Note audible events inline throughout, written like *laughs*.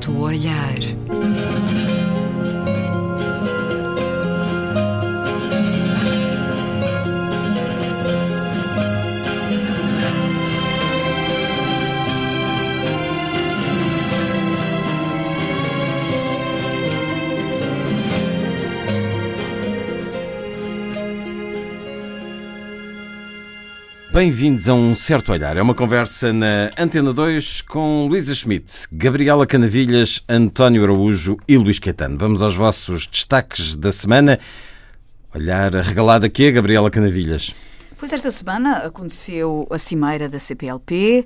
certo olhar. Bem-vindos a um certo olhar. É uma conversa na Antena 2 com Luísa Schmidt, Gabriela Canavilhas, António Araújo e Luís Caetano. Vamos aos vossos destaques da semana. Olhar regalado aqui, Gabriela Canavilhas. Pois esta semana aconteceu a cimeira da CPLP,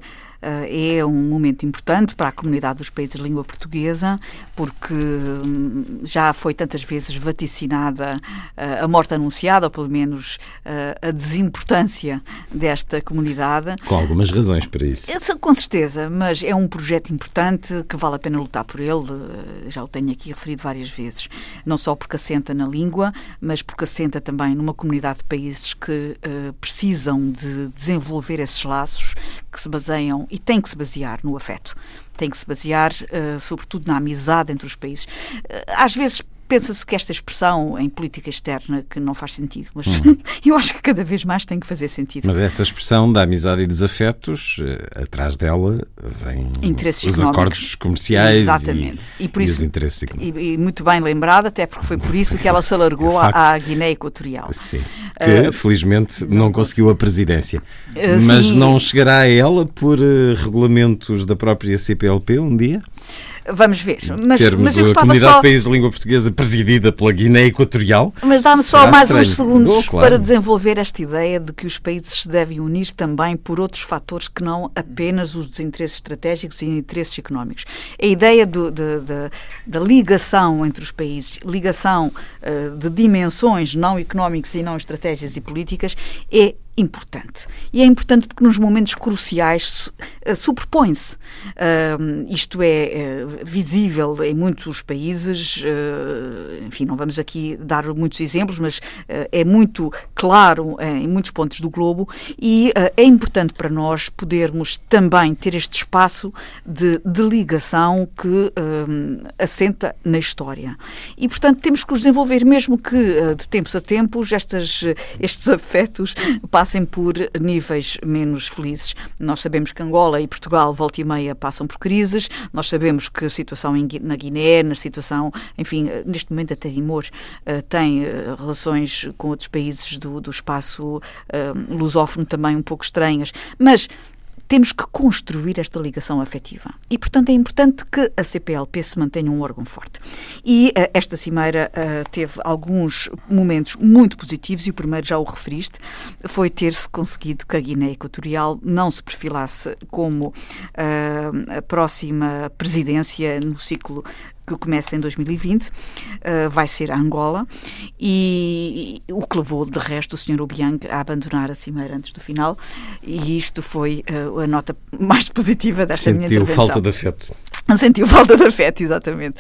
é um momento importante para a comunidade dos países de língua portuguesa, porque hum, já foi tantas vezes vaticinada eh, a morte anunciada, ou pelo menos eh, a desimportância desta comunidade. Com algumas razões para isso. Com certeza, mas é um projeto importante que vale a pena lutar por ele, já o tenho aqui referido várias vezes, não só porque assenta na língua, mas porque assenta também numa comunidade de países que precisam de desenvolver esses laços que se baseiam e tem que se basear no afeto. Tem que se basear, uh, sobretudo, na amizade entre os países. Uh, às vezes pensa-se que esta expressão em política externa que não faz sentido, mas hum. *laughs* eu acho que cada vez mais tem que fazer sentido. Mas essa expressão da amizade e dos afetos, eh, atrás dela vem interesses os acordos comerciais Exatamente. E, e, por e isso, os interesses económicos. E, e, muito bem lembrado, até porque foi por isso que ela se *laughs* alargou à Guiné Equatorial. Sim, que uh, felizmente não, não conseguiu a presidência. Uh, mas sim. não chegará a ela por uh, regulamentos da própria CPLP um dia? Vamos ver. Mas, Termos mas eu gostava a comunidade só... de países de língua portuguesa presidida pela Guiné Equatorial. Mas dá-me só mais estranho. uns segundos oh, claro. para desenvolver esta ideia de que os países se devem unir também por outros fatores que não apenas os interesses estratégicos e interesses económicos. A ideia do, de, de, da ligação entre os países, ligação uh, de dimensões não económicas e não estratégias e políticas, é importante. E é importante porque nos momentos cruciais uh, superpõe-se. Uh, isto é uh, visível em muitos países, enfim, não vamos aqui dar muitos exemplos, mas é muito claro em muitos pontos do globo e é importante para nós podermos também ter este espaço de, de ligação que assenta na história. E, portanto, temos que os desenvolver, mesmo que de tempos a tempos estas, estes afetos passem passem por níveis menos felizes. Nós sabemos que Angola e Portugal, volta e meia, passam por crises. Nós sabemos que a situação na Guiné, na situação, enfim, neste momento até Timor, eh, tem eh, relações com outros países do, do espaço eh, lusófono também um pouco estranhas. Mas temos que construir esta ligação afetiva. E, portanto, é importante que a CPLP se mantenha um órgão forte. E uh, esta cimeira uh, teve alguns momentos muito positivos, e o primeiro já o referiste, foi ter-se conseguido que a Guiné Equatorial não se perfilasse como uh, a próxima presidência no ciclo que começa em 2020, uh, vai ser a Angola, e, e, o que levou, de resto, o Sr. Obiang a abandonar a cimeira antes do final, e isto foi uh, a nota mais *laughs* positiva desta Sentiu minha intervenção. falta de afeto. *laughs* Sentiu falta de afeto, exatamente.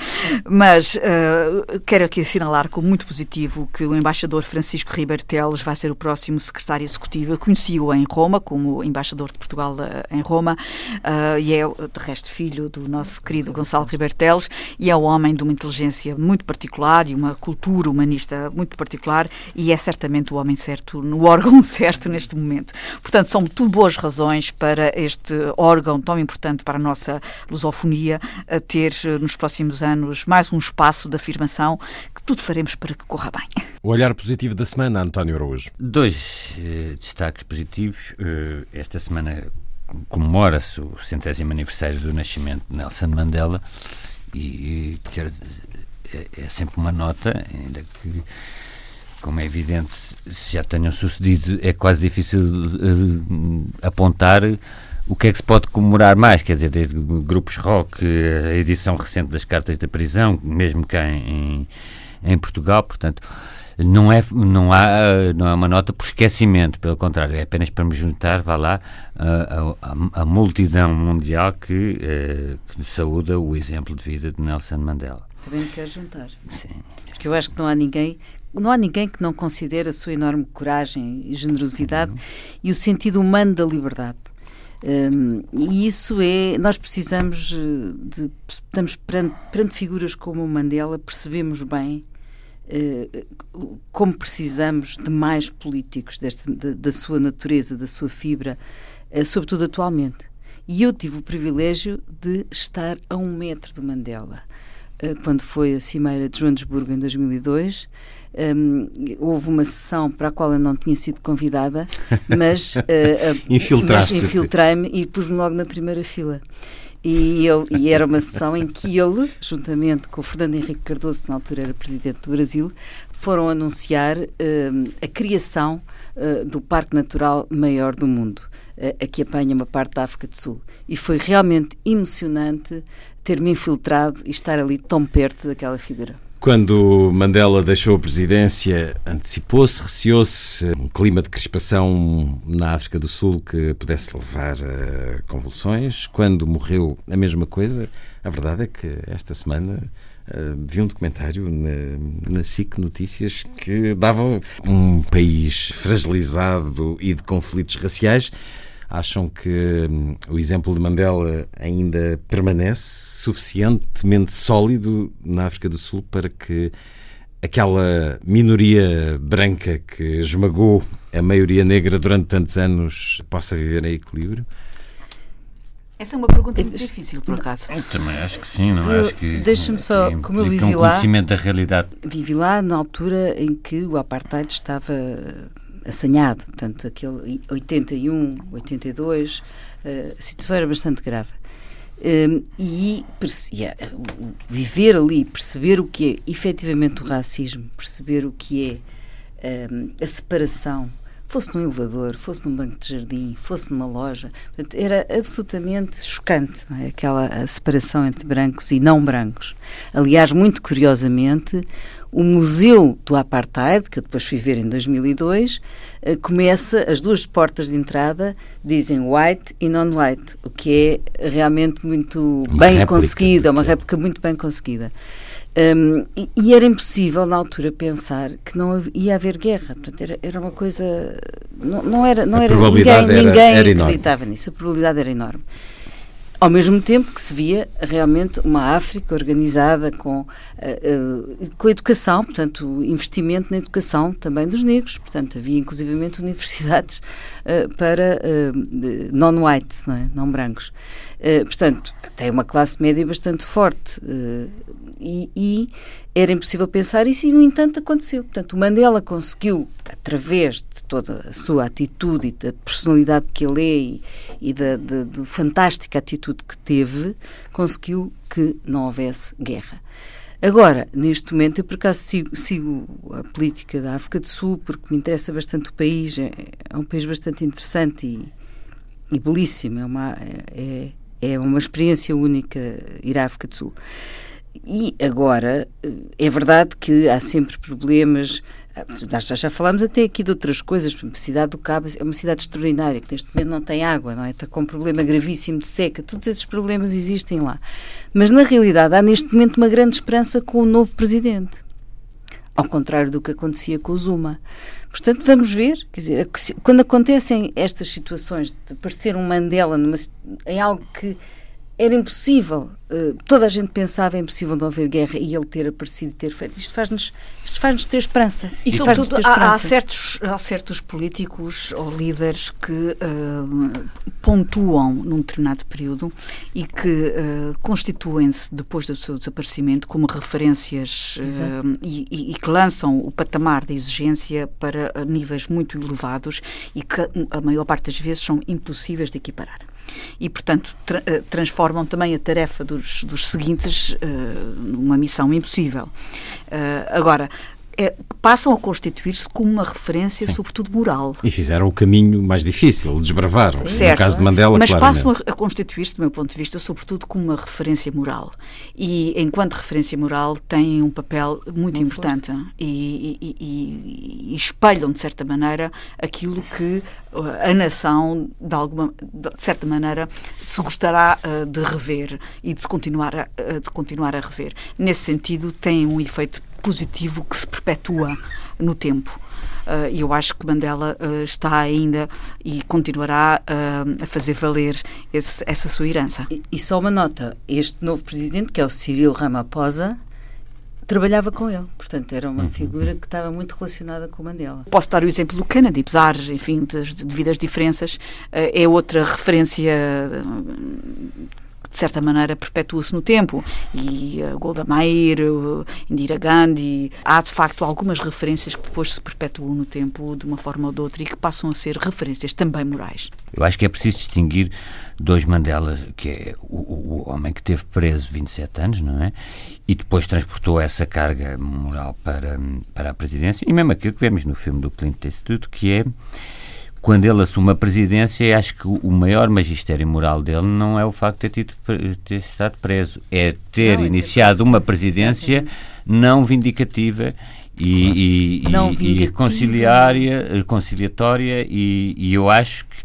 Mas uh, quero aqui assinalar como muito positivo que o embaixador Francisco Ribeiro Teles vai ser o próximo secretário executivo. Eu conheci-o em Roma, como embaixador de Portugal uh, em Roma, uh, e é, de resto, filho do nosso querido Gonçalo Ribeiro Teles, e é um homem de uma inteligência muito particular e uma cultura humanista muito particular, e é certamente o homem certo, no órgão *laughs* certo neste momento. Portanto, são tudo boas razões para este órgão tão importante para a nossa lusofonia a ter eh, nos próximos anos mais um espaço de afirmação que tudo faremos para que corra bem. O olhar positivo da semana, António Araújo. Dois eh, destaques positivos. Uh, esta semana comemora-se o centésimo aniversário do nascimento de Nelson Mandela e, e quer, é, é sempre uma nota, ainda que como é evidente, se já tenham sucedido, é quase difícil uh, apontar o que é que se pode comemorar mais? Quer dizer, desde grupos rock, a edição recente das cartas da prisão, mesmo cá em, em Portugal, portanto, não é, não, há, não é uma nota por esquecimento, pelo contrário, é apenas para me juntar, vá lá, a, a, a multidão mundial que, eh, que saúda o exemplo de vida de Nelson Mandela. Também me quero juntar. Sim. Porque eu acho que não há ninguém não há ninguém que não considere a sua enorme coragem e generosidade uhum. e o sentido humano da liberdade. Um, e isso é. Nós precisamos de. Estamos perante, perante figuras como o Mandela, percebemos bem uh, como precisamos de mais políticos desta, da, da sua natureza, da sua fibra, uh, sobretudo atualmente. E eu tive o privilégio de estar a um metro do Mandela. Uh, quando foi a Cimeira de Joanesburgo em 2002, um, houve uma sessão para a qual eu não tinha sido convidada, *laughs* mas, uh, infiltrei-me e pus-me logo na primeira fila. E, ele, e era uma sessão em que ele, juntamente com o Fernando Henrique Cardoso, que na altura era presidente do Brasil, foram anunciar a criação uh, do Parque Natural maior do mundo, uh, a que apanha uma parte da África do Sul. E foi realmente emocionante ter-me infiltrado e estar ali tão perto daquela figura. Quando Mandela deixou a presidência, antecipou-se, receou-se um clima de crispação na África do Sul que pudesse levar a convulsões. Quando morreu, a mesma coisa. A verdade é que esta semana Uh, vi um documentário na, na SIC Notícias que dava um país fragilizado e de conflitos raciais Acham que hum, o exemplo de Mandela ainda permanece suficientemente sólido na África do Sul para que aquela minoria branca que esmagou a maioria negra durante tantos anos possa viver em equilíbrio? Essa é uma pergunta muito difícil, por acaso. Eu também acho que sim, não eu, acho que. Deixa-me só, como eu vivi um lá. conhecimento da realidade. Vivi lá na altura em que o apartheid estava assanhado, portanto, aquele 81, 82, a situação era bastante grave. Um, e, viver ali, perceber o que é efetivamente o racismo, perceber o que é um, a separação, fosse num elevador, fosse num banco de jardim, fosse numa loja, portanto, era absolutamente chocante é? aquela separação entre brancos e não brancos. Aliás, muito curiosamente, o Museu do Apartheid, que eu depois fui ver em 2002, eh, começa, as duas portas de entrada dizem white e non-white, o que é realmente muito uma bem conseguido, é uma réplica muito bem conseguida. Um, e, e, era impossível na altura pensar que não ia haver guerra. Portanto, era, era uma coisa. Não, não era. Não a era ninguém, era, ninguém era acreditava enorme. nisso. A probabilidade era enorme. Ao mesmo tempo que se via realmente uma África organizada com, uh, uh, com educação, portanto, investimento na educação também dos negros. Portanto, havia inclusivamente universidades uh, para non-white, não, é? não brancos. portanto, tem uma classe média bastante forte. E, e, era impossível pensar isso e, no entanto, aconteceu. Portanto, o Mandela conseguiu, através de toda a sua atitude e da personalidade que ele é e, da, da, da fantástica atitude que teve, conseguiu que não houvesse guerra. Agora, neste momento, eu por acaso sigo, sigo, a política da África do Sul porque me interessa bastante o país, é, é um país bastante interessante e, e belíssimo, é uma, é, é uma experiência única ir à África do Sul. E agora, é verdade que há sempre problemas. Já, já falamos até aqui de outras coisas. A cidade do Cabo é uma cidade extraordinária, que neste momento não tem água, não é? Está com um problema gravíssimo de seca. Todos esses problemas existem lá. Mas, na realidade, há neste momento uma grande esperança com o novo presidente. Ao contrário do que acontecia com o Zuma. Portanto, vamos ver. Quer dizer, quando acontecem estas situações de aparecer um Mandela numa, em algo que era impossível, uh, toda a gente pensava é impossível não haver guerra e ele ter aparecido e ter feito. Isto faz-nos isto faz ter esperança. E, sobretudo, há, há, certos, há certos políticos ou líderes que uh, pontuam num determinado período e que uh, constituem-se, depois do seu desaparecimento, como referências e, e, e, que lançam o patamar de exigência para níveis muito elevados e que a maior parte das vezes são impossíveis de equiparar e, portanto, tra eh, transformam também a tarefa dos, dos seguintes uh, numa missão impossível. Uh, agora, é, passam a constituir-se como uma referência, Sim. sobretudo moral. E fizeram o caminho mais difícil, desbravaram. Sim. No certo, caso de Mandela, Mas claramente. passam a, a constituir-se, do meu ponto de vista, sobretudo como uma referência moral. E, enquanto referência moral, têm um papel muito importante e, e, e, espelham, de certa maneira, aquilo que uh, a nação, de, alguma, de certa maneira, se gostará uh, de rever e de, se continuar a, uh, de continuar a rever. Nesse sentido, têm um efeito positivo que se perpetua no tempo. Uh, e eu acho que Mandela uh, está ainda e continuará uh, a fazer valer esse, essa sua herança. E, e, só uma nota: este novo presidente, que é o Cyril Ramaphosa, trabalhava com ele. Portanto, era uma uhum. figura que estava muito relacionada com Mandela. Posso dar o exemplo do Kennedy, apesar, enfim, das devidas diferenças, é outra referência de certa maneira, perpetua-se no tempo. E uh, Golda Meir, uh, Indira Gandhi, há de facto algumas referências que depois se perpetuam no tempo de uma forma ou de outra e que passam a ser referências também morais. Eu acho que é preciso distinguir dois Mandelas, que é o, o homem que teve preso 27 anos, não é? E depois transportou essa carga moral para, para a presidência, e mesmo aquilo que vemos no filme do Clinton Institute, que é quando ele assume a presidência, acho que o maior magistério moral dele não é o facto de ter, tido, ter estado preso, é ter não, é iniciado uma presidência não vindicativa e, e, não e, e conciliária, conciliatória, e, e, eu acho que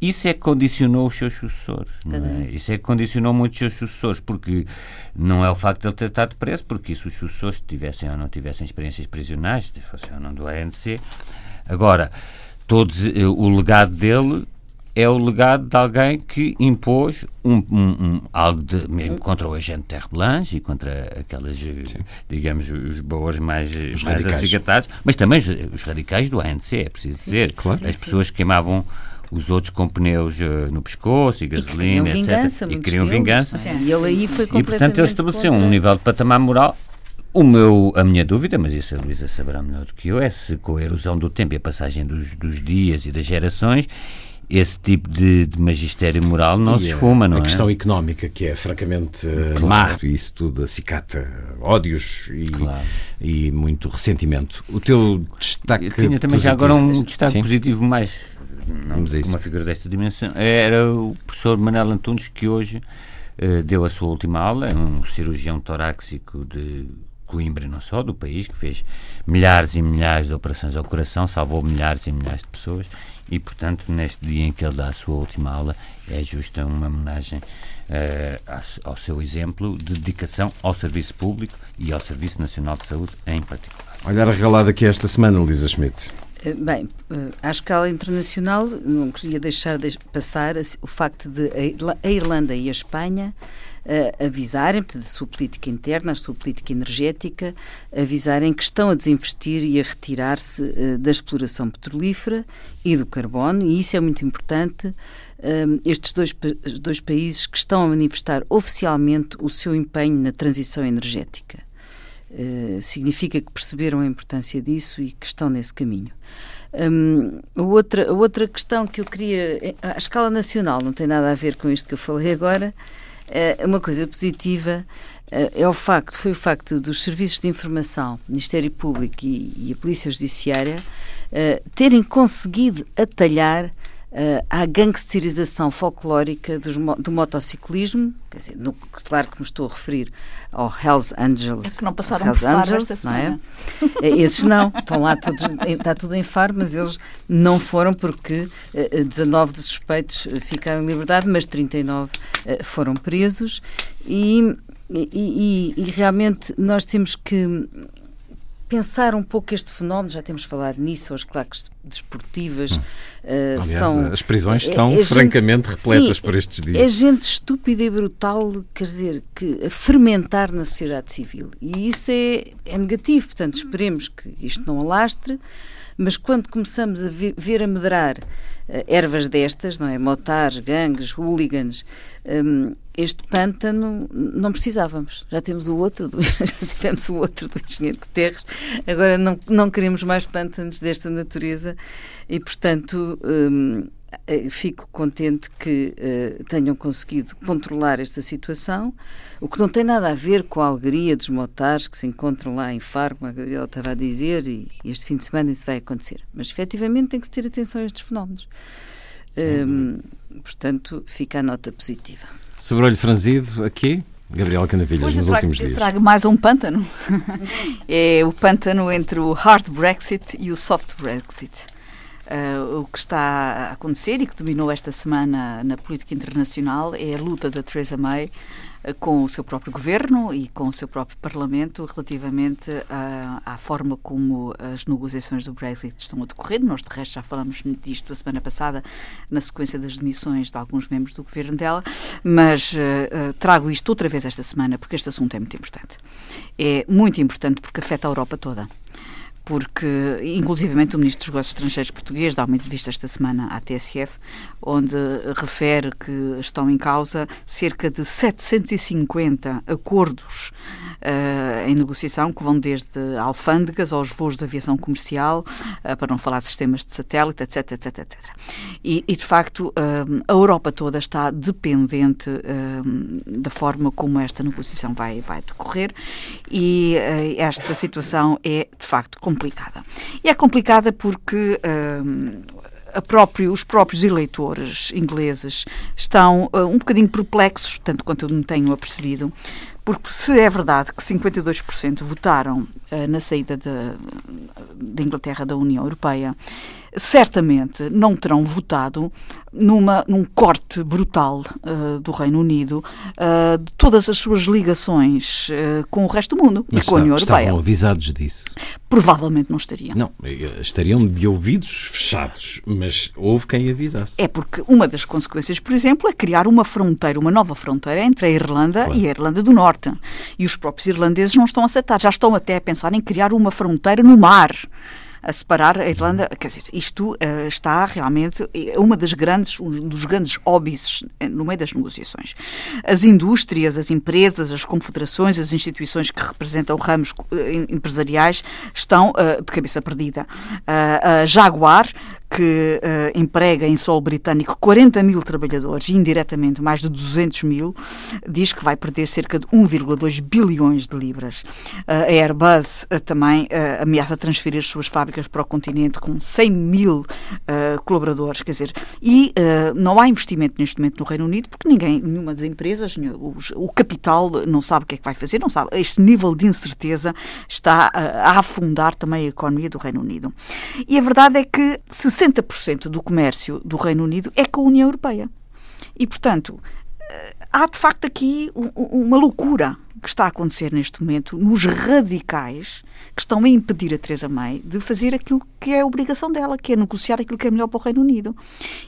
isso é que condicionou os seus sucessores. É? Isso é que condicionou muitos seus sucessores, porque não é o facto de ele ter estado preso, porque isso os sucessores tivessem ou não tivessem experiências prisionais, fossem ou não do ANC. Agora, todos, eh, o legado dele é o legado de alguém que impôs um, um, um algo de, mesmo contra o agente Terre Blanche e contra aquelas, eh, Sim. digamos, os boas mais, os mais acicatados, mas também os, os, radicais do ANC, é preciso Sim, dizer. Claro. As pessoas que queimavam os outros com pneus uh, no pescoço e gasolina, e etc. e queriam vingança. Sim. E ele aí foi E, portanto, ele estabeleceu um nível de patamar moral o meu, a minha dúvida, mas isso a Luísa saberá melhor do que eu, é se com a erosão do tempo e a passagem dos, dos dias e das gerações, esse tipo de, de magistério moral não e se esfuma, não a é? A questão económica, que é francamente eh, claro. má, e isso tudo acicata ódios e, claro. e muito ressentimento. O teu destaque. Eu tinha também positivo. já agora um destaque Sim. positivo mais. Não, uma figura desta dimensão. Era o professor Manuel Antunes, que hoje uh, deu a sua última aula, é um cirurgião torácico de Coimbra, não só, do país, que fez milhares e milhares de operações ao coração, salvou milhares e milhares de pessoas e, portanto, neste dia em que ele dá a sua última aula, é justa uma homenagem uh, ao seu exemplo de dedicação ao serviço público e ao Serviço Nacional de Saúde em particular. Olhar regalada aqui esta semana, Luísa Schmidt. Eh, bem, eh, à escala internacional, não queria deixar de passar o facto de a Irlanda e a Espanha uh, avisarem, portanto, a sua política interna, a sua política energética, avisarem que estão a desinvestir e a retirar-se uh, da exploração petrolífera e do carbono, e isso é muito importante. Estes dois, dois países que estão a manifestar oficialmente o seu empenho na transição energética. Uh, significa que perceberam a importância disso e que estão nesse caminho. Um, outra, a outra questão que eu queria, à escala nacional, não tem nada a ver com isto que eu falei agora, uma coisa positiva uh, é o facto, foi o facto dos serviços de informação, Ministério Público e, e a Polícia Judiciária uh, terem conseguido atalhar uh, à gangsterização folclórica dos, do motociclismo, quer dizer, no, claro que me estou a referir ao Hells Angels. É que não passaram Hells por Angels, não é? Eh, esses não, estão lá todos, está tudo em faro, mas eles não foram porque uh, 19 dos suspeitos ficaram em liberdade, mas 39 uh, foram presos e, e, e, e realmente nós temos que pensar um pouco este fenómeno, já temos falado nisso, as claques desportivas hum. uh, Aliás, são... As prisões é, estão é, é francamente gente, repletas sim, por estes dias. É gente estúpida e brutal, quer dizer, que a fermentar na sociedade civil. E isso é, é negativo, portanto esperemos que isto não alastre, mas quando começamos a ver, ver a medrar uh, ervas destas, não é? Motares, gangues, hooligans, um, este pântano não precisávamos. Já temos o outro, do, *laughs* já tivemos o outro do engenheiro Guterres, agora não, não queremos mais pântanos desta natureza e, portanto, um, eh, fico contente que uh, tenham conseguido controlar esta situação, o que não tem nada a ver com a alegria dos motares que se encontram lá em Faro, como a Gabriela estava a dizer, e, e este fim de semana isso vai acontecer. Mas, efetivamente, tem que se ter atenção a estes fenómenos. Um, portanto, fica a nota positiva. Sobre olho franzido, aqui, Gabriela Canavilhas, nos trago, últimos dias. Eu trago mais um pântano. *laughs* é o pântano entre o hard Brexit e o soft Brexit. Uh, o que está a acontecer e que dominou esta semana na política internacional é a luta da Theresa May uh, com o seu próprio governo e com o seu próprio Parlamento relativamente à, à, forma como as negociações do Brexit estão a decorrer. Nós, de resto, já falamos disto a semana passada, na sequência das demissões de alguns membros do governo dela, mas uh, trago isto outra vez esta semana porque este assunto é muito importante. É muito importante porque afeta a Europa toda porque, inclusivamente, o Ministro dos Negócios Estrangeiros português dá uma entrevista esta semana à TSF, onde refere que estão em causa cerca de 750 acordos uh, em negociação, que vão desde alfândegas aos voos de aviação comercial, uh, para não falar de sistemas de satélite, etc, etc, etc. E, e de facto, uh, a Europa toda está dependente da forma como esta negociação vai, vai decorrer e esta situação é, de facto, complicada. E é complicada porque próprio, os próprios eleitores ingleses estão uh, um bocadinho perplexos, tanto quanto eu me tenho apercebido, porque se é verdade que 52% votaram uh, na saída da Inglaterra da União Europeia, certamente não terão votado numa, num corte brutal uh, do Reino Unido uh, de todas as suas ligações uh, com o resto do mundo Mas e com a União Europeia. Estavam avisados disso? Provavelmente não estariam. Não, estariam de ouvidos fechados, mas houve quem avisasse. É porque uma das consequências, por exemplo, é criar uma fronteira, uma nova fronteira entre a Irlanda claro. e a Irlanda do Norte. E os próprios irlandeses não estão a aceitar, já estão até a pensar em criar uma fronteira no mar a separar a Irlanda. Quer dizer, isto uh, está realmente uma das grandes, um dos grandes óbices eh, no meio das negociações. As indústrias, as empresas, as confederações, as instituições que representam ramos uh, empresariais estão de cabeça perdida. a Jaguar que uh, emprega em solo britânico 40 mil trabalhadores indiretamente mais de 200 mil, diz que vai perder cerca de 1,2 bilhões de libras. Uh, a Airbus uh, também ameaça transferir as suas fábricas para o continente com 100 mil colaboradores, quer dizer, e não há investimento neste momento no Reino Unido porque ninguém, nenhuma das empresas, o, o capital não sabe o que é que vai fazer, não sabe. Este nível de incerteza está a afundar também a economia do Reino Unido. E a verdade é que 60% do comércio do Reino Unido é com a União Europeia. E, portanto, eh, há de facto aqui uma loucura que está a acontecer neste momento nos radicais que estão a impedir a Teresa May de fazer aquilo que é a obrigação dela, que é negociar aquilo que é melhor para o Reino Unido.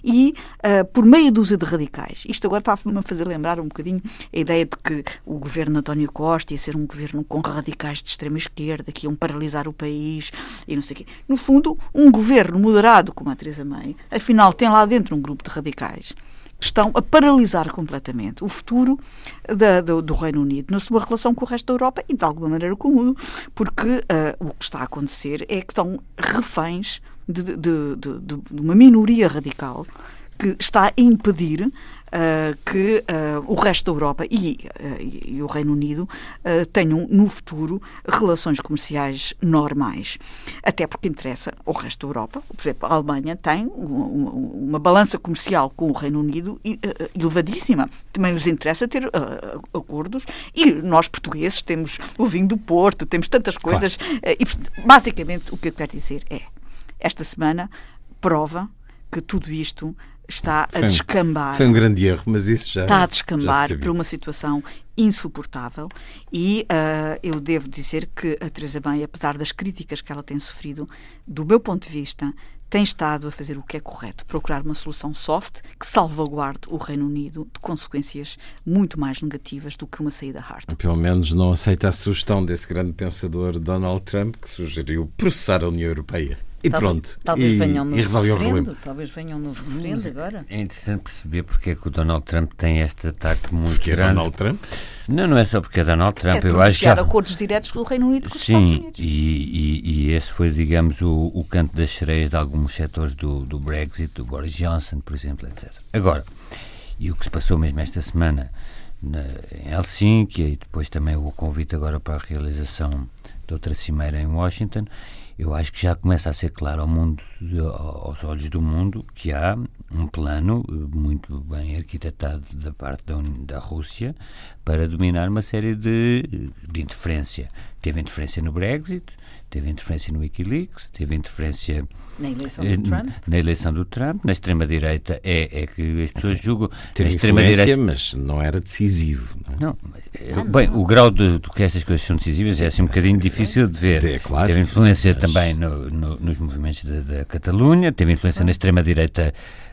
E uh, por meia dúzia de radicais, isto agora está-me a fazer lembrar um bocadinho a ideia de que o governo de António Costa ia ser um governo com radicais de extrema esquerda, que iam paralisar o país e não sei o quê. No fundo, um governo moderado como a Teresa May, afinal tem lá dentro um grupo de radicais estão a paralisar completamente o futuro da, do, do, Reino Unido na sua relação com o resto da Europa e, de alguma maneira, com o mundo, porque uh, o que está a acontecer é que estão reféns de, de, de uma minoria radical que está a impedir uh, que uh, o resto da Europa e, uh, e o Reino Unido tenham no futuro relações comerciais normais. Até porque interessa ao resto da Europa. Por exemplo, a Alemanha tem uma, uma balança comercial com o Reino Unido elevadíssima. Também lhes interessa ter acordos. E nós, portugueses, temos o vinho do Porto, temos tantas coisas. Claro. e, basicamente, o que eu quero dizer é: esta semana prova que tudo isto está a descambar. Foi um grande erro, mas isso já. Está a descambar para uma situação insuportável e uh, eu devo dizer que a Teresa May, apesar das críticas que ela tem sofrido, do meu ponto de vista, tem estado a fazer o que é correto, procurar uma solução soft que salvaguarde o Reino Unido de consequências muito mais negativas do que uma saída hard. Pelo menos não aceita a sugestão desse grande pensador Donald Trump que sugeriu processar a União Europeia. E talvez, pronto. Talvez e, venham no e referendo. Talvez venham no referendo agora. É interessante perceber porque é que o Donald Trump tem este ataque muito porque grande. É Donald Trump? Não, não é só porque é Donald Trump. É eu acho que acordos diretos do Reino Unido com os Sim, Estados Unidos. E, e, e esse foi, digamos, o, o canto das sereias de alguns setores do, do Brexit, do Boris Johnson, por exemplo, etc. Agora, e o que se passou mesmo esta semana na, em Helsinki e depois também o convite agora para a realização de outra cimeira em Washington eu acho que já começa a ser claro ao mundo, aos olhos do mundo, que há um plano eh, muito bem arquitetado da parte da, da Rússia para dominar uma série de, de interferência. Teve interferência no Brexit, teve interferência no Wikileaks, teve interferência na eleição do Trump, na, eleição do Trump, na extrema-direita é, é que as pessoas julgam... Teve influência, mas não era decisivo. Não, é? não, ah, bem, não. o grau de, de, que essas coisas são decisivas Sim, é assim um bocadinho difícil de ver. É, claro, teve influência mas... também no, no, nos movimentos da, da Catalunha, teve influência na extrema-direita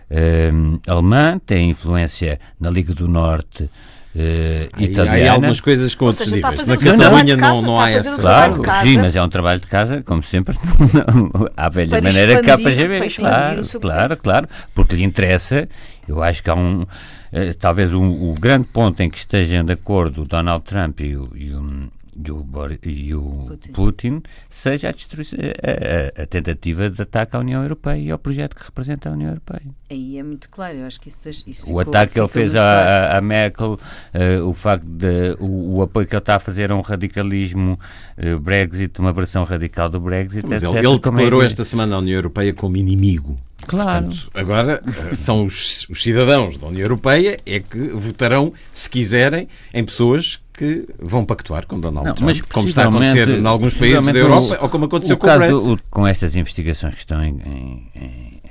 uh, alemã, tem influência na Liga do Norte Uh, italiana. Há algumas coisas com outros níveis. Na Catalunha não, não há essa. Claro, sim, mas é um trabalho de casa, como sempre, *laughs* à velha para maneira KGB. Claro, claro, claro, porque lhe interessa. Eu acho que há um. Uh, talvez um, o grande ponto em que estejam de acordo o Donald Trump e o, e o e o, e o Putin. Putin. seja a, a, a, tentativa de ataque à União Europeia e ao projeto que representa a União Europeia. Aí é muito claro, eu acho que isso, isso O ficou, ataque que ele fez à, Merkel, uh, o facto de o, o, apoio que ele está a fazer a um radicalismo uh, Brexit, uma versão radical do Brexit, Mas etc. Ele, ele declarou é esta semana a União Europeia como inimigo. Claro. Portanto, agora eh, são os, os, cidadãos da União Europeia é que votarão, se quiserem, em pessoas que vão pactuar com Donald não, Trump, mas como está a acontecer em alguns países da Europa, ou como aconteceu com o Brexit. Do, com estas investigações que estão em, em, em,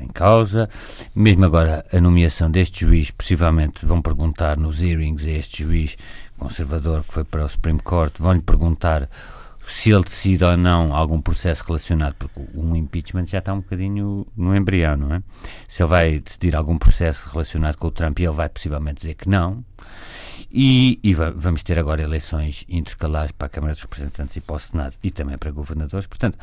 em, causa, mesmo agora a nomeação deste juiz, possivelmente vão perguntar nos hearings a este juiz conservador que foi para o Supreme Court, vão-lhe perguntar se ele decide ou não algum processo relacionado, porque um impeachment já está um bocadinho no embrião, não é? Se ele vai decidir algum processo relacionado com o Trump, ele vai possivelmente dizer que não. E, e vamos ter agora eleições intercalares para a Câmara dos Representantes e para o Senado e também para governadores. Portanto,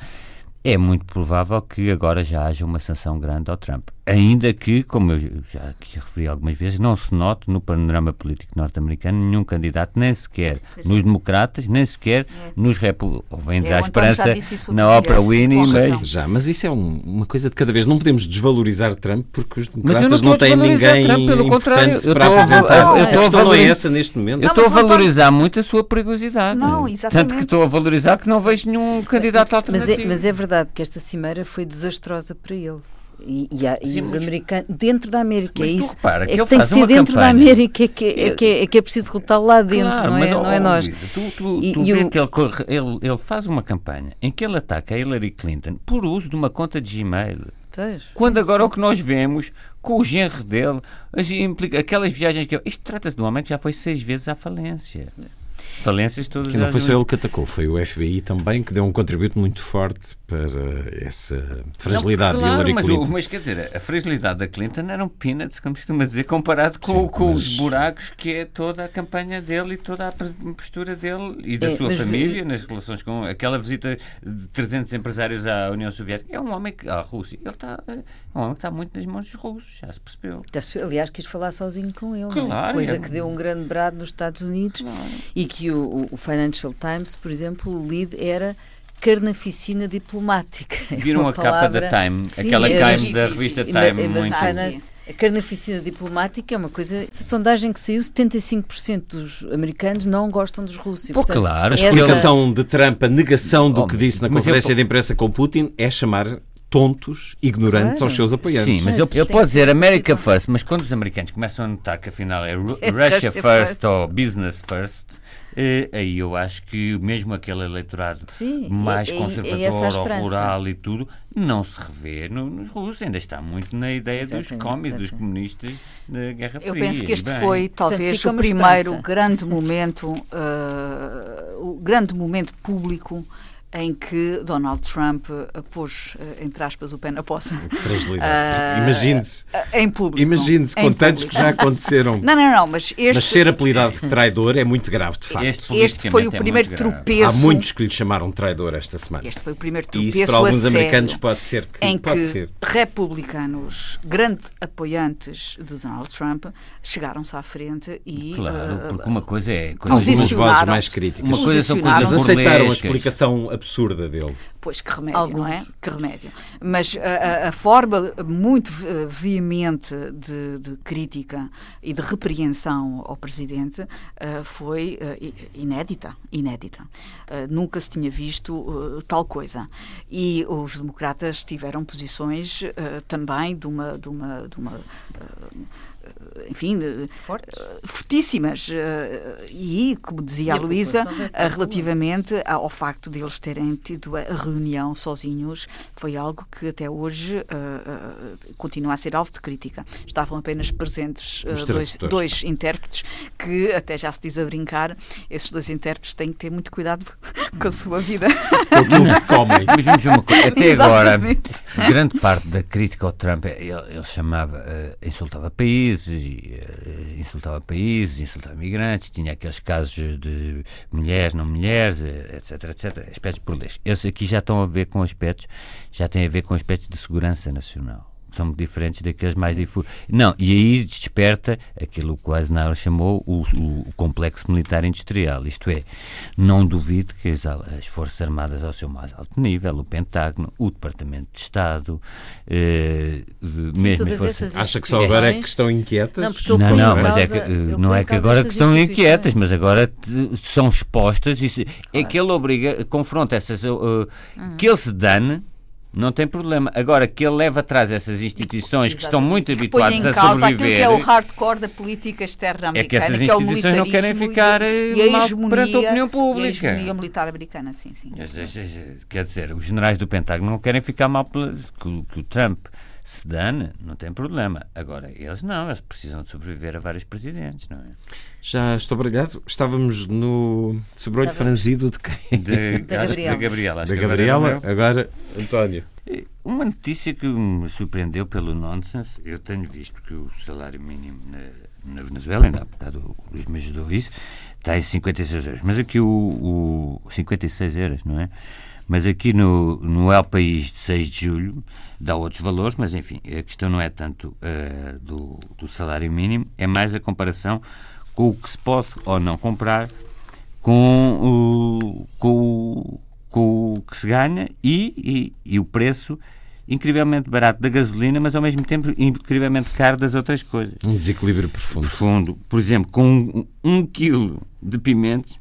é muito provável que agora já haja uma sanção grande ao Trump. Ainda que, como eu já aqui referi algumas vezes, não se note no panorama político norte-americano nenhum candidato, nem sequer nos democratas, nem sequer é. nos republicanos. Vem é, a esperança na Oprah Winnie. Mas... Já, mas isso é um, uma coisa de cada vez. Não podemos desvalorizar Trump porque os democratas não, não têm ninguém Trump, pelo importante para apresentar. A, questão não é essa neste momento. Eu estou a valorizar muito a sua perigosidade. Não, exatamente. Tanto que estou a valorizar que não vejo nenhum candidato alternativo. Mas é, mas é verdade que esta cimeira foi desastrosa para ele. E, e, há, Sim, e os americanos, dentro da América, é isso. Repara, que é que tem que ser dentro campanha. da América, é que, é, que, é, que é preciso lutar lá dentro, claro, não, é, mas, não é nós. Luísa, tu, tu, e, tu e o... que ele, ele, ele faz uma campanha em que ele ataca a Hillary Clinton por uso de uma conta de Gmail. Quando agora o que nós vemos com o genro dele, as, aquelas viagens que. Isto trata-se de um homem que já foi seis vezes à falência falências todas. Que não foi só ele que atacou, foi o FBI também que deu um contributo muito forte para essa fragilidade não, claro, de Hillary mas, Clinton. Mas quer dizer, a fragilidade da Clinton eram peanuts, como costuma dizer, comparado com, Sim, com mas... os buracos que é toda a campanha dele e toda a postura dele e da é, sua família nas relações com aquela visita de 300 empresários à União Soviética. É um homem que, à Rússia, ele está, é um homem que está muito nas mãos dos russos, já se percebeu. Aliás, quis falar sozinho com ele, é? claro, coisa é... que deu um grande brado nos Estados Unidos claro. e que o, o Financial Times, por exemplo, o lead era carnaficina diplomática. *laughs* Viram a palavra... capa da Time, Sim, aquela é, Time da revista Time, muito... A carnaficina diplomática é uma coisa. A sondagem que saiu, 75% dos americanos não gostam dos russos. Pô, claro, a explicação de Trump, a negação do que disse na conferência de imprensa com Putin é chamar tontos, ignorantes claro. aos seus apoiantes. Sim, mas ele, ele pode dizer America First, mas quando os americanos começam a notar que afinal é *laughs* Russia First ou Business First, Uh, aí eu acho que mesmo aquele eleitorado Sim, mais é, conservador ou rural e tudo, não se revê no, nos russos, ainda está muito na ideia exatamente, dos comis, dos comunistas da Guerra Fria. Eu penso que este foi talvez o primeiro esperança. grande momento, uh, o grande momento público em que Donald Trump eh, pôs, eh, entre aspas, o pé na poça. Fragilidade. Uh, *laughs* Imagine-se. Em público. Imagine-se, com tantos que já aconteceram. Não, não, não, mas este... Mas ser apelidado de traidor é muito grave, de facto. Este, este foi o é primeiro é tropeço... Há muitos que lhe chamaram traidor esta semana. Este foi o primeiro tropeço E isso para alguns americanos pode ser que... Em pode que ser. republicanos, grandes apoiantes de Donald Trump, chegaram-se à frente e... Claro, uh, porque uma coisa é... Coisas algumas vozes mais críticas. Uma coisa são coisas aceitaram a explicação absurda dele. Pois, que remédio, Alguns. não é? Que remédio. Mas a, a forma muito veemente de, de, crítica e de repreensão ao Presidente uh, foi uh, inédita, inédita. Uh, nunca se tinha visto tal coisa. E os democratas tiveram posições também de uma... De uma, de uma enfim, Fortes. fortíssimas. E, como dizia e a, a Luísa, relativamente ao facto de eles terem tido a reunião sozinhos, foi algo que até hoje continua a ser alvo de crítica. Estavam apenas presentes dois, dois intérpretes que, até já se diz a brincar, esses dois intérpretes têm que ter muito cuidado com a sua vida. *laughs* Com aquilo que comem. Mas vamos uma coisa, até agora, grande parte da crítica ao Trump, ele, ele chamava, uh, insultava países, uh, insultava países, insultava imigrantes, tinha aqueles casos de mulheres, não mulheres, etc, etc, aspectos por leis. Esses aqui já estão a ver com aspectos, já têm a ver com aspectos de segurança nacional são diferentes daqueles mais difusos. Não, e aí desperta aquilo que o Eisenhower chamou o, o, o, complexo militar industrial. Isto é, não duvido que as, as, Forças Armadas ao seu mais alto nível, o Pentágono, o Departamento de Estado, eh, Sim, mesmo as forças... Acha que só agora é que estão inquietas? Não, não, não mas é que, não é que agora que estão inquietas, mas agora são expostas. E, claro. É que ele obriga, confronta essas. Uh, uhum. Que ele se dane não tem problema. Agora, que ele leva atrás essas instituições que estão muito habituadas a sobreviver... aquilo que é o hardcore da política externa americana, é que essas que instituições é não querem ficar e, e mal hegemonia, perante a opinião pública. E a hegemonia militar americana, sim, sim. Quer dizer, os generais do Pentágono não querem ficar mal que, que o Trump se dane, não tem problema. Agora, eles não, eles precisam de sobreviver a vários presidentes, não é? Já estou brilhado. Estávamos no sobrolho franzido de quem? De, *laughs* da Gabriela. Da Gabriela, da Gabriela agora António. Uma notícia que me surpreendeu pelo nonsense, eu tenho visto que o salário mínimo na, na Venezuela, ainda há bocado o Luís me ajudou isso, está em 56 euros. Mas aqui o, o 56 euros, não é? Mas aqui no, no El País de 6 de julho dá outros valores, mas enfim, a questão não é tanto uh, do, do salário mínimo, é mais a comparação com o que se pode ou não comprar com o, com, com o que se ganha e, e, e, o preço incrivelmente barato da gasolina, mas ao mesmo tempo incrivelmente caro das outras coisas. Um desequilíbrio profundo. Profundo. Por exemplo, com um, um quilo de pimentos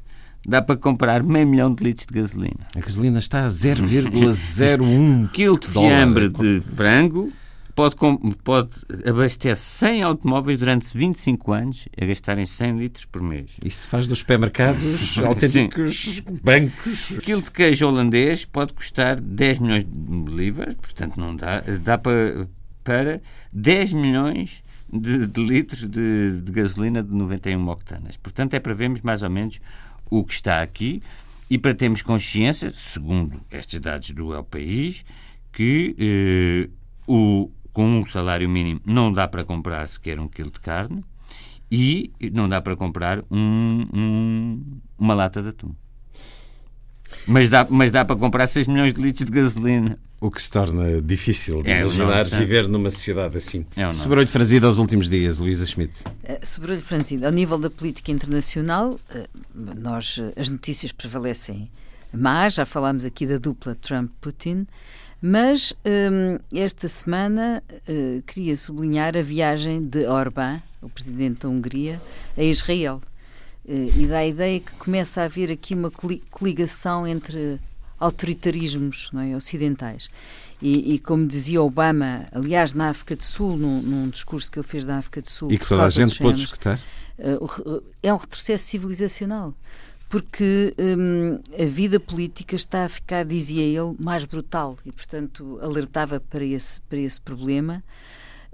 dá para comprar meio milhão de litros de gasolina. A gasolina está a 0,01 *laughs* quilo de fiambre de frango pode, pode abastecer 100 automóveis durante 25 anos a gastarem 100 litros por mês. Isso faz dos supermercados autênticos bancos. O quilo de queijo holandês pode custar 10 milhões de livros, portanto não dá, dá para, para 10 milhões de, de litros de, de gasolina de 91 octanas. Portanto, é para vermos mais ou menos o que está aqui e para termos consciência, segundo estes dados do El País, que eh, o, com um salário mínimo não dá para comprar sequer um quilo de carne e não dá para comprar um, um, uma lata de atum. Mas dá, mas dá para comprar 6 milhões de litros de gasolina. O que se torna difícil de é imaginar viver numa sociedade assim. É Sobrou-lhe franzido aos últimos dias, Luísa Schmidt. Uh, Sobrou-lhe franzido. Ao nível da política internacional, uh, nós, as notícias prevalecem mas já falámos aqui da dupla Trump-Putin, mas um, esta semana uh, queria sublinhar a viagem de Orbán, o presidente da Hungria, a Israel. Uh, e dá a ideia que começa a haver aqui uma coligação entre autoritarismos é, ocidentais. E, e, como dizia Obama, aliás, na África do Sul, num, num, discurso que ele fez da África do Sul. E que toda a gente pôde escutar. Uh, é um retrocesso civilizacional. Porque um, a vida política está a ficar, dizia ele, mais brutal e, portanto, alertava para esse, para esse problema.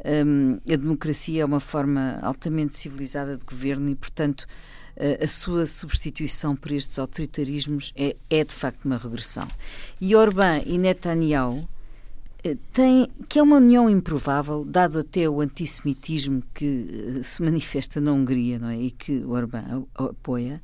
Um, a democracia é uma forma altamente civilizada de governo e, portanto, a sua substituição por estes autoritarismos é, é de facto uma regressão. E Orbán e Netanyahu eh, tem, que é uma união improvável, dado até o antissemitismo que eh, se manifesta na Hungria não é? e que Orbán apoia,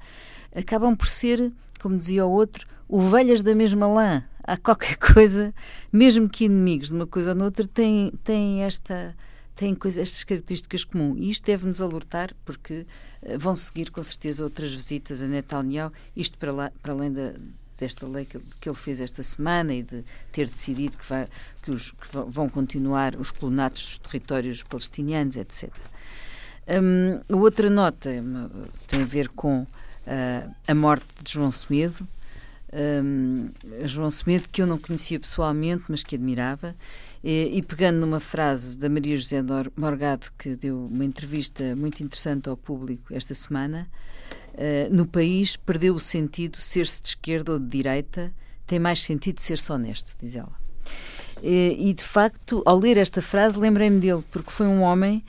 acabam por ser, como dizia o outro, ovelhas da mesma lã. Há qualquer *laughs* coisa, mesmo que inimigos de uma coisa ou de outra, têm, têm esta têm coisas, estas características comuns. E isto deve-nos alertar, porque vão seguir com certeza outras visitas a Netanyahu, isto para, lá, para além da, desta lei que, que, ele fez esta semana e de ter decidido que, vai, que, os, que vão continuar os colonatos dos territórios palestinianos, etc. Um, a outra nota tem a ver com uh, a morte de João Semedo. Um, João Semedo, que eu não conhecia pessoalmente, mas que admirava, E, e, pegando numa frase da Maria José Morgado, que deu uma entrevista muito interessante ao público esta semana, uh, no país perdeu o sentido ser-se de esquerda ou de direita, tem mais sentido ser-se honesto, diz ela. E, e, de facto, ao ler esta frase, lembrei-me dele, porque foi um homem,